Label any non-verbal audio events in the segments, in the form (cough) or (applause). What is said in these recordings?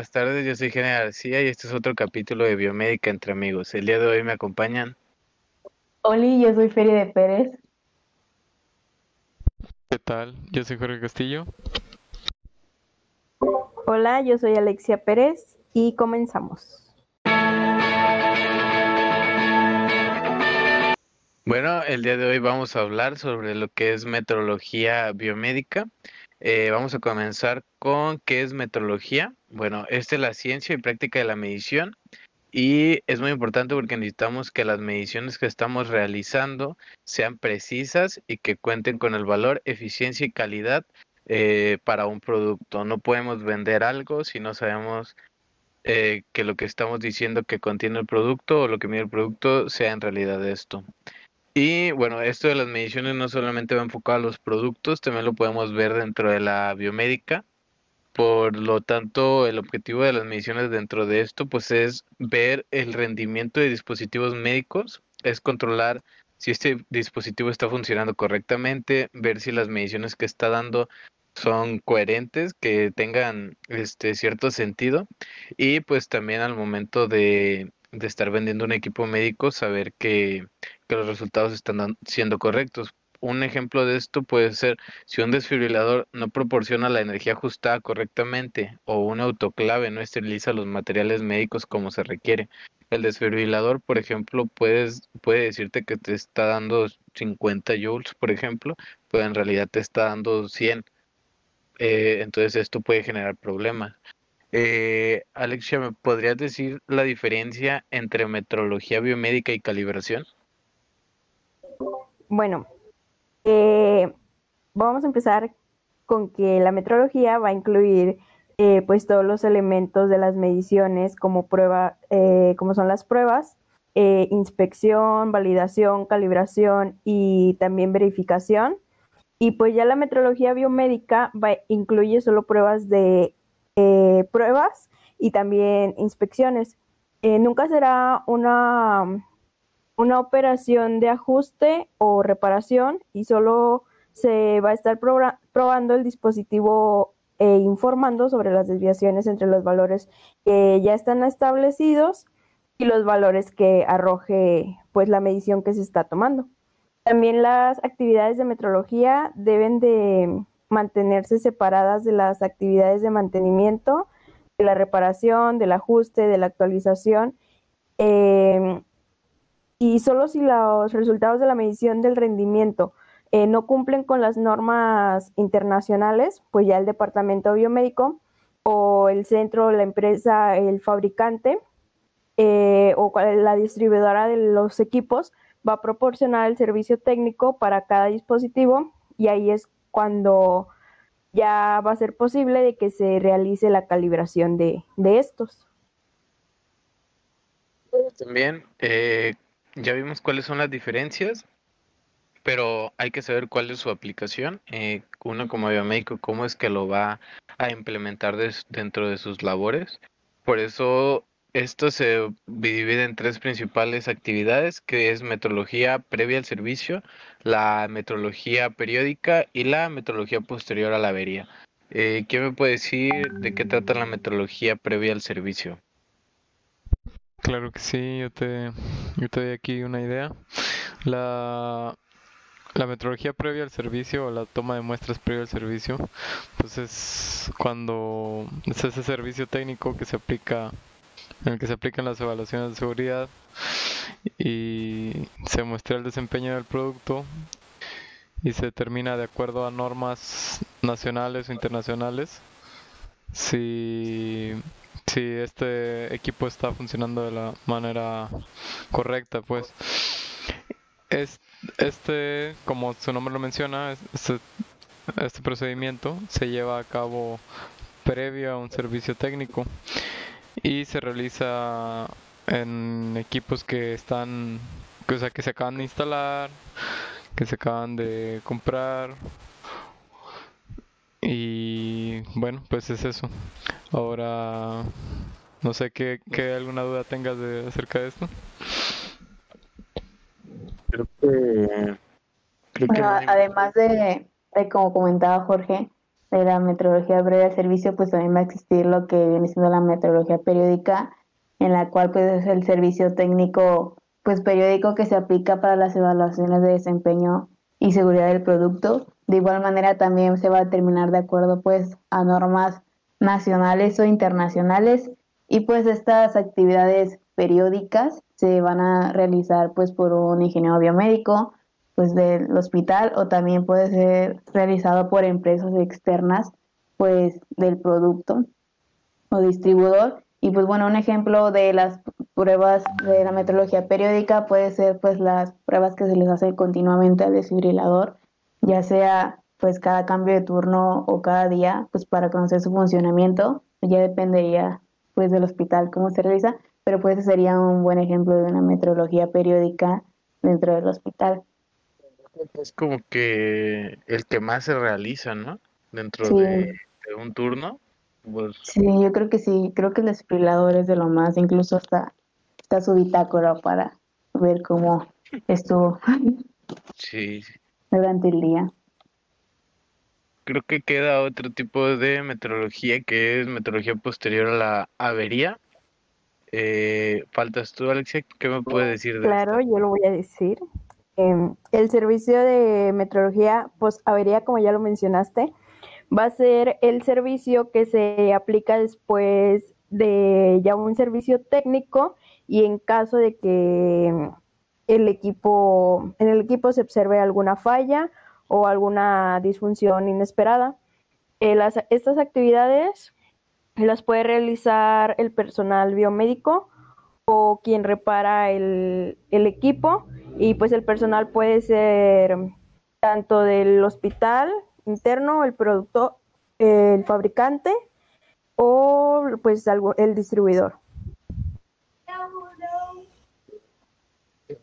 buenas tardes. Yo soy Gene García y este es otro capítulo de Biomédica entre amigos. El día de hoy me acompañan. Oli, yo soy Feria de Pérez. ¿Qué tal? Yo soy Jorge Castillo. Hola, yo soy Alexia Pérez y comenzamos. Bueno, el día de hoy vamos a hablar sobre lo que es metrología biomédica. Eh, vamos a comenzar con qué es metrología. Bueno, esta es la ciencia y práctica de la medición y es muy importante porque necesitamos que las mediciones que estamos realizando sean precisas y que cuenten con el valor, eficiencia y calidad eh, para un producto. No podemos vender algo si no sabemos eh, que lo que estamos diciendo que contiene el producto o lo que mide el producto sea en realidad esto. Y bueno, esto de las mediciones no solamente va enfocado a los productos, también lo podemos ver dentro de la biomédica. Por lo tanto, el objetivo de las mediciones dentro de esto, pues es ver el rendimiento de dispositivos médicos, es controlar si este dispositivo está funcionando correctamente, ver si las mediciones que está dando son coherentes, que tengan este cierto sentido y pues también al momento de, de estar vendiendo un equipo médico, saber que, que los resultados están siendo correctos. Un ejemplo de esto puede ser si un desfibrilador no proporciona la energía ajustada correctamente o un autoclave no esteriliza los materiales médicos como se requiere. El desfibrilador, por ejemplo, puede decirte que te está dando 50 joules, por ejemplo, pero en realidad te está dando 100. Eh, entonces esto puede generar problemas. Eh, Alexia, ¿me podrías decir la diferencia entre metrología biomédica y calibración? Bueno, eh, vamos a empezar con que la metrología va a incluir eh, pues todos los elementos de las mediciones como prueba, eh, como son las pruebas, eh, inspección, validación, calibración y también verificación. Y pues ya la metrología biomédica va, incluye solo pruebas de pruebas y también inspecciones. Nunca será una, una operación de ajuste o reparación y solo se va a estar probando el dispositivo e informando sobre las desviaciones entre los valores que ya están establecidos y los valores que arroje pues la medición que se está tomando. También las actividades de metrología deben de mantenerse separadas de las actividades de mantenimiento, de la reparación, del ajuste, de la actualización. Eh, y solo si los resultados de la medición del rendimiento eh, no cumplen con las normas internacionales, pues ya el departamento biomédico o el centro, la empresa, el fabricante eh, o la distribuidora de los equipos va a proporcionar el servicio técnico para cada dispositivo y ahí es cuando ya va a ser posible de que se realice la calibración de, de estos. También eh, ya vimos cuáles son las diferencias, pero hay que saber cuál es su aplicación. Eh, uno como biomédico, cómo es que lo va a implementar dentro de sus labores. Por eso esto se divide en tres principales actividades, que es metrología previa al servicio, la metrología periódica y la metrología posterior a la avería. Eh, ¿Quién me puede decir de qué trata la metrología previa al servicio? Claro que sí, yo te, yo te doy aquí una idea. La, la metrología previa al servicio o la toma de muestras previa al servicio, pues es cuando es ese servicio técnico que se aplica en el que se aplican las evaluaciones de seguridad y se muestra el desempeño del producto y se determina de acuerdo a normas nacionales o internacionales si, si este equipo está funcionando de la manera correcta pues es, este como su nombre lo menciona este, este procedimiento se lleva a cabo previo a un servicio técnico y se realiza en equipos que están, o sea, que se acaban de instalar, que se acaban de comprar. Y bueno, pues es eso. Ahora, no sé qué, qué alguna duda tengas de, acerca de esto. Creo que, creo bueno, que además de, de, como comentaba Jorge, de la metrología previa al servicio, pues también va a existir lo que viene siendo la metrología periódica, en la cual pues es el servicio técnico pues periódico que se aplica para las evaluaciones de desempeño y seguridad del producto. De igual manera también se va a determinar de acuerdo pues a normas nacionales o internacionales y pues estas actividades periódicas se van a realizar pues por un ingeniero biomédico pues del hospital o también puede ser realizado por empresas externas pues del producto o distribuidor. Y pues bueno un ejemplo de las pruebas de la metrología periódica puede ser pues las pruebas que se les hace continuamente al desfibrilador, ya sea pues cada cambio de turno o cada día, pues para conocer su funcionamiento, ya dependería pues del hospital cómo se realiza, pero pues ese sería un buen ejemplo de una metrología periódica dentro del hospital. Es como que el que más se realiza, ¿no? Dentro de un turno. Pues... Sí, yo creo que sí, creo que el desfibrilador es de lo más, incluso hasta está su bitácora para ver cómo estuvo sí. durante el día. Creo que queda otro tipo de meteorología que es meteorología posterior a la avería. Eh, faltas tú, Alexia, ¿qué me puedes decir de Claro, yo lo voy a decir. Em, el servicio de meteorología post-avería, como ya lo mencionaste, va a ser el servicio que se aplica después de ya un servicio técnico y en caso de que el equipo, en el equipo se observe alguna falla o alguna disfunción inesperada. Eh, estas actividades las puede realizar el personal biomédico o quien repara el, el equipo y pues el personal puede ser tanto del hospital interno, el productor, el fabricante o pues algo, el distribuidor.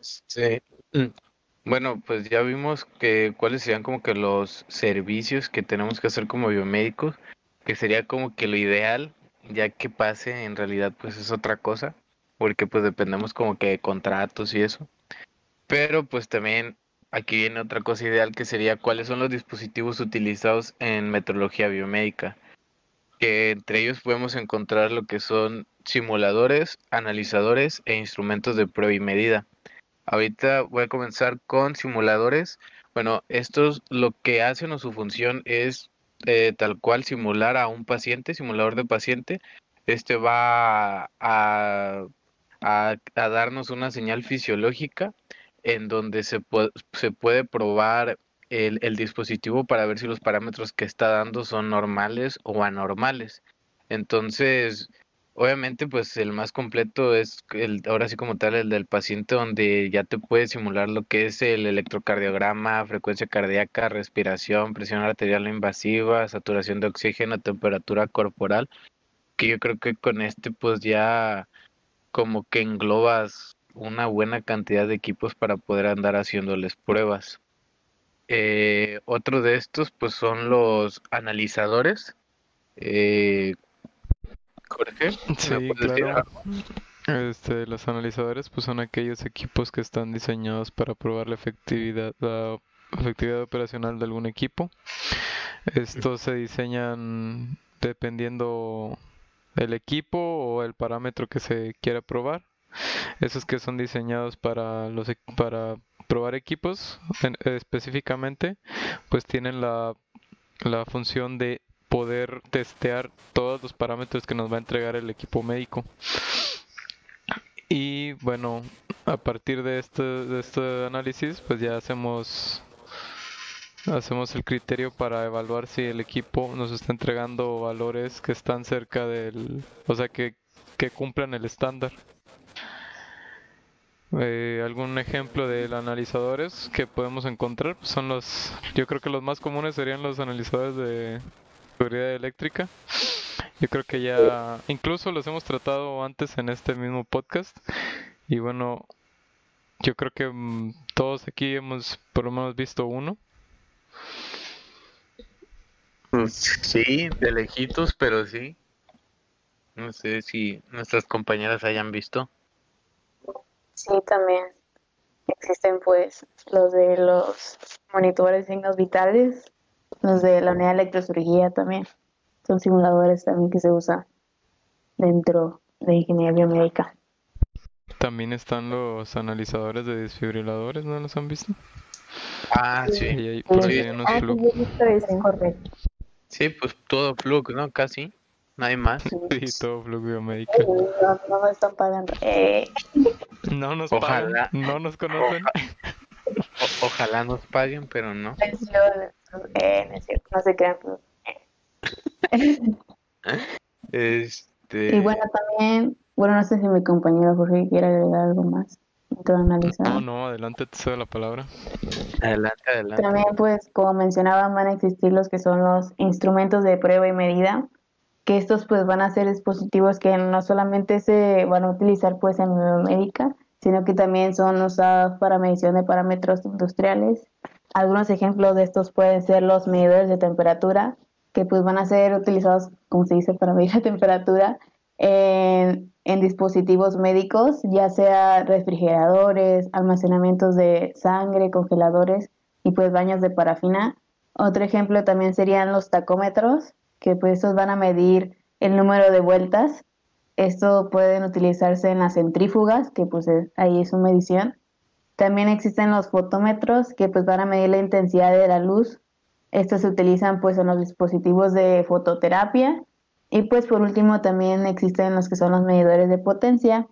Sí. Bueno, pues ya vimos que cuáles serían como que los servicios que tenemos que hacer como biomédicos, que sería como que lo ideal, ya que pase en realidad pues es otra cosa, porque pues dependemos como que de contratos y eso. Pero pues también aquí viene otra cosa ideal que sería cuáles son los dispositivos utilizados en metrología biomédica, que entre ellos podemos encontrar lo que son simuladores, analizadores e instrumentos de prueba y medida. Ahorita voy a comenzar con simuladores. Bueno, estos lo que hacen o su función es eh, tal cual simular a un paciente, simulador de paciente. Este va a, a, darnos una señal fisiológica en donde se, se puede probar el, el, dispositivo para ver si los parámetros que está dando son normales o anormales. Entonces, Obviamente, pues el más completo es el, ahora sí como tal, el del paciente, donde ya te puede simular lo que es el electrocardiograma, frecuencia cardíaca, respiración, presión arterial invasiva, saturación de oxígeno, temperatura corporal, que yo creo que con este pues ya como que englobas una buena cantidad de equipos para poder andar haciéndoles pruebas. Eh, otro de estos pues son los analizadores. Eh, Sí, claro. Este, los analizadores pues son aquellos equipos que están diseñados para probar la efectividad, la efectividad operacional de algún equipo. Estos se diseñan dependiendo el equipo o el parámetro que se quiera probar. Esos que son diseñados para los para probar equipos específicamente, pues tienen la, la función de poder testear todos los parámetros que nos va a entregar el equipo médico. Y bueno, a partir de este, este análisis, pues ya hacemos hacemos el criterio para evaluar si el equipo nos está entregando valores que están cerca del, o sea, que, que cumplan el estándar. Eh, algún ejemplo de analizadores que podemos encontrar pues son los, yo creo que los más comunes serían los analizadores de seguridad eléctrica. Yo creo que ya incluso los hemos tratado antes en este mismo podcast. Y bueno, yo creo que mm, todos aquí hemos por lo menos visto uno. Pues sí, de lejitos, pero sí. No sé si nuestras compañeras hayan visto. Sí, también. Existen pues los de los monitores de signos vitales Los de la unidad de electrosurgía también. Son simuladores también que se usan dentro de ingeniería biomédica. También están los analizadores de desfibriladores, ¿no los han visto? Ah, sí. Y ahí, por ahí hay unos Ah, sí, he visto. Correcto. Sí, pues todo flux, ¿no? Casi. Nadie más. (laughs) Sí, todo flux biomédico. No, no me están pagando. Eh, No nos Ojalá. pagan, no nos conocen. O- ojalá nos paguen, pero no. Eh, no es cierto, no se crean. (laughs) Este. Y bueno, también, bueno, no sé si mi compañero Jorge quiere agregar algo más. No, no, adelante, te cedo la palabra. Adelante, adelante. También, pues, como mencionaban, van a existir los que son los instrumentos de prueba y medida, que estos, pues, van a ser dispositivos que no solamente se van a utilizar, pues, en biomédica, sino que también son usados para medición de parámetros industriales. Algunos ejemplos de estos pueden ser los medidores de temperatura, que pues van a ser utilizados, como se dice, para medir la temperatura en, dispositivos médicos, ya sea refrigeradores, almacenamientos de sangre, congeladores y pues baños de parafina. Otro ejemplo también serían los tacómetros, que pues estos van a medir el número de vueltas. Esto pueden utilizarse en las centrífugas, que pues es- ahí es su medición. También existen los fotómetros, que pues van a medir la intensidad de la luz. Estos se utilizan pues en los dispositivos de fototerapia. Y pues por último también existen los que son los medidores de potencia,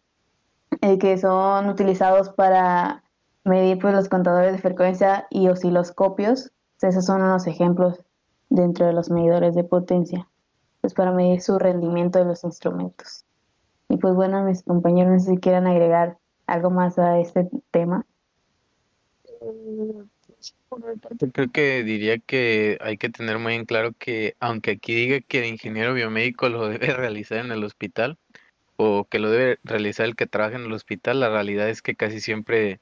eh, que son utilizados para medir pues los contadores de frecuencia y osciloscopios. Esos son unos ejemplos dentro de los medidores de potencia, pues para medir su rendimiento de los instrumentos. Y pues bueno, mis compañeros, no sé si quieran agregar algo más a este tema. Yo creo que diría que hay que tener muy en claro que aunque aquí diga que el ingeniero biomédico lo (laughs) debe realizar en el hospital o que lo debe realizar el que trabaja en el hospital, la realidad es que casi siempre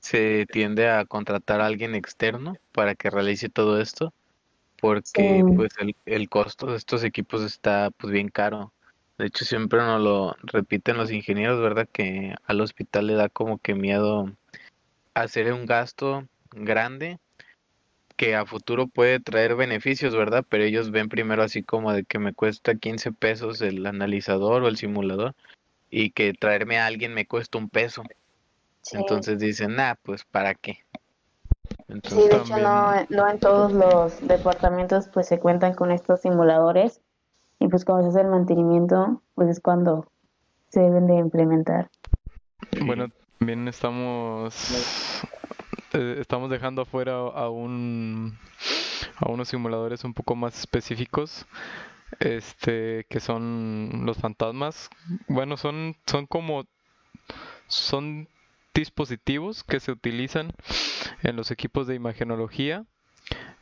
se tiende a contratar a alguien externo para que realice todo esto porque Sí. pues el, el costo de estos equipos está pues bien caro. De hecho siempre nos lo repiten los ingenieros, ¿verdad? Que al hospital le da como que miedo hacer un gasto grande que a futuro puede traer beneficios, ¿verdad? Pero ellos ven primero así como de que me cuesta 15 pesos el analizador o el simulador y que traerme a alguien me cuesta un peso. Entonces dicen, nah, pues ¿para qué? Sí, de hecho no, no en todos los departamentos pues se cuentan con estos simuladores y pues cuando se hace el mantenimiento pues es cuando se deben de implementar. Bueno, también estamos eh, estamos dejando afuera a un a unos simuladores un poco más específicos este que son los fantasmas. Bueno, son son como son dispositivos que se utilizan en los equipos de imagenología.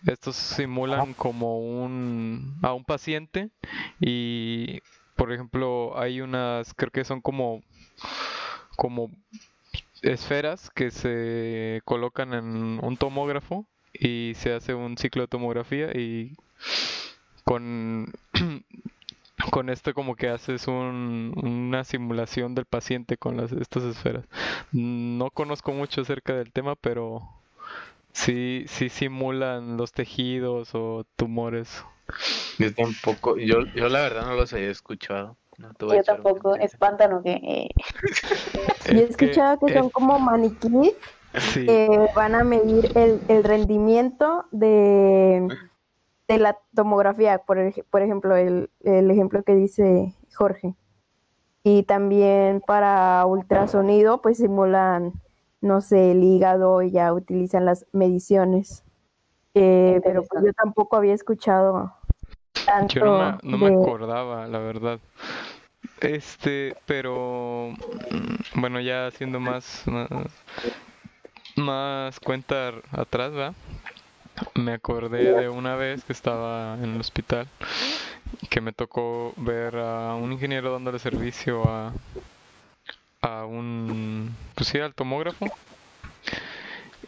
Estos simulan como un a un paciente y por ejemplo hay unas creo que son como como esferas que se colocan en un tomógrafo y se hace un ciclo de tomografía y con (clears throat) con esto como que haces un- una simulación del paciente con las, estas esferas. No conozco mucho acerca del tema, pero sí, sí simulan los tejidos o tumores. yo tampoco, yo, yo la verdad no los había escuchado. No Yo tampoco, mentiras. espantan o que eh, Yo he Es escuchado que, son es- como maniquíes sí, que van a medir el, el rendimiento de, de la tomografía, por, ej- por ejemplo, el, el ejemplo que dice Jorge. Y también para ultrasonido, pues simulan, no sé, el hígado y ya utilizan las mediciones. Eh, pero pues yo tampoco había escuchado tanto Yo no me, no me de- acordaba, la verdad. Este, pero mm, bueno, ya haciendo más, más, más cuenta atrás, ¿va? Me acordé de una vez que estaba en el hospital que me tocó ver a un ingeniero dándole servicio a, a un, pues sí, al tomógrafo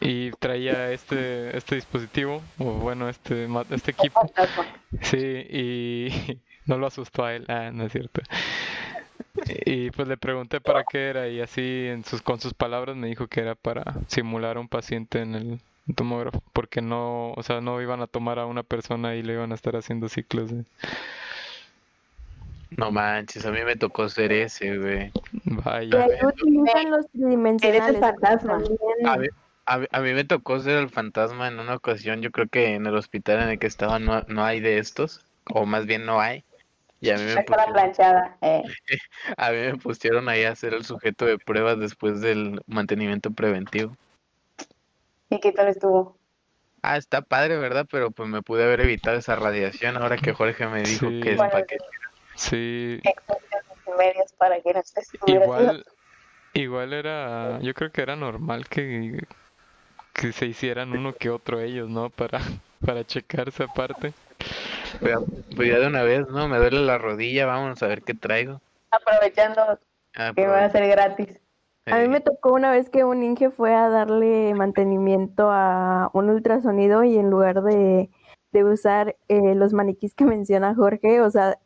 y traía este, este dispositivo, o bueno, este, este equipo. Sí, y (laughs) no lo asustó a él, ah, no es cierto. Y pues le pregunté para qué era y así en sus, con sus palabras me dijo que era para simular a un paciente en el, tomógrafo, porque no, o sea, no iban a tomar a una persona y le iban a estar haciendo ciclos. de- No manches, a mí me tocó ser ese, güey. Vaya, utilizan los tridimensionales. Eres el fantasma. A mí, a, mí- a mí me tocó ser el fantasma en una ocasión. Yo creo que en el hospital en el que estaba no, no hay de estos, o más bien no hay. Y a mí me pusieron, planchada. Eh. (laughs) a mí me pusieron ahí a ser el sujeto de pruebas después del mantenimiento preventivo. ¿Y qué tal estuvo? Ah, está padre, ¿verdad? Pero pues me pude haber evitado esa radiación ahora que Jorge me dijo Sí. que es Bueno, para que... sí, para que no igual, igual era, yo creo que era normal que, que se hicieran uno que otro ellos, ¿no? Para, (laughs) para checar esa parte. Pues pues ya de una vez, ¿no? Me duele la rodilla, vamos a ver qué traigo. Aprovechando Ah, que va a pues, ser gratis. A mí me tocó una vez que un Inge fue a darle mantenimiento a un ultrasonido y en lugar de, de usar eh, los maniquís que (laughs) menciona Jorge, o sea,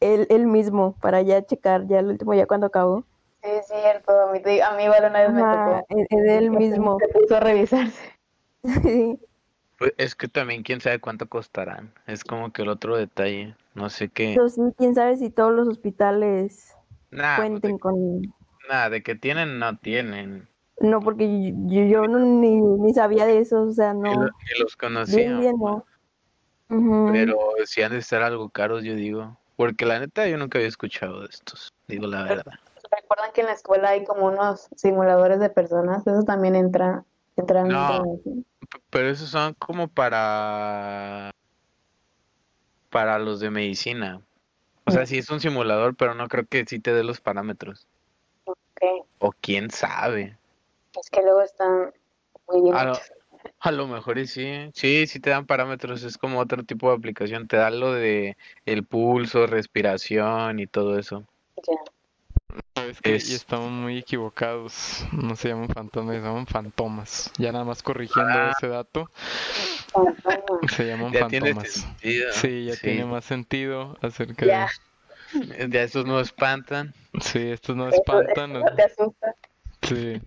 él, él mismo para ya checar ya el último, ya cuando acabó. Sí, es cierto. A mí, a mí igual una vez me tocó. es, es él mismo. Se puso a revisarse. (laughs) Sí. Pues, es que también quién sabe cuánto costarán. Es como que el otro detalle. No sé qué. Pero sí, quién sabe si todos los hospitales Nada, pues, cuenten de, con... nada, de que tienen, no tienen. No, porque yo, yo no, ni, ni sabía de eso, o sea, no. lo- ni los conocía. bien, no. Pero si han de estar algo caros, yo digo. Porque la neta yo nunca había escuchado de estos. Digo la verdad. ¿Recuerdan que en la escuela hay como unos simuladores de personas? Eso también entra, entran No. P- Pero esos son como para. Para los de medicina. O sea, sí es un simulador, pero no creo que sí te dé los parámetros. Ok. O quién sabe. Es que luego están muy bien A lo, hechos. a lo mejor y sí. Sí, sí te dan parámetros. Es como otro tipo de aplicación. Te da lo de el pulso, respiración y todo eso. Ya. Y estamos muy equivocados. No se llaman fantasmas, se llaman fantomas. Ya nada más corrigiendo Ah. ese dato, se llaman Ya tiene fantomas. sentido. Sí, ya Sí. tiene más sentido acerca Ya. Ya esos no espantan. de... Sí, estos no Eso- espantan. eso te asusta. Sí.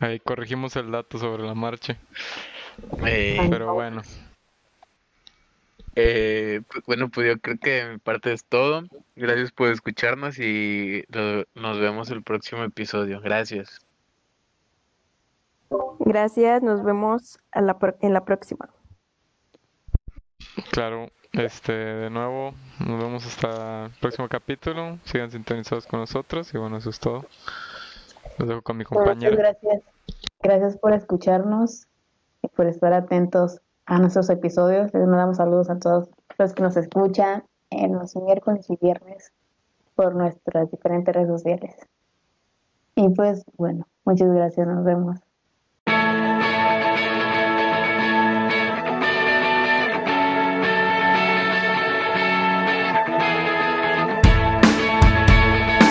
Ahí corregimos el dato sobre la marcha. Eh, Pero bueno, Eh, pu- bueno, pues yo creo que de mi parte es todo. Gracias por escucharnos y lo- nos vemos el próximo episodio. Gracias. Gracias, nos vemos a la pro- en la próxima. claro. Este, de nuevo, nos vemos hasta el próximo capítulo. Sigan sintonizados con nosotros y bueno, eso es todo. Los dejo con mi Pues, Muchas gracias. Gracias por escucharnos y por estar atentos a nuestros episodios. Les mandamos saludos a todos los que nos escuchan en los miércoles y viernes por nuestras diferentes redes sociales. Y pues bueno, muchas gracias. Nos vemos.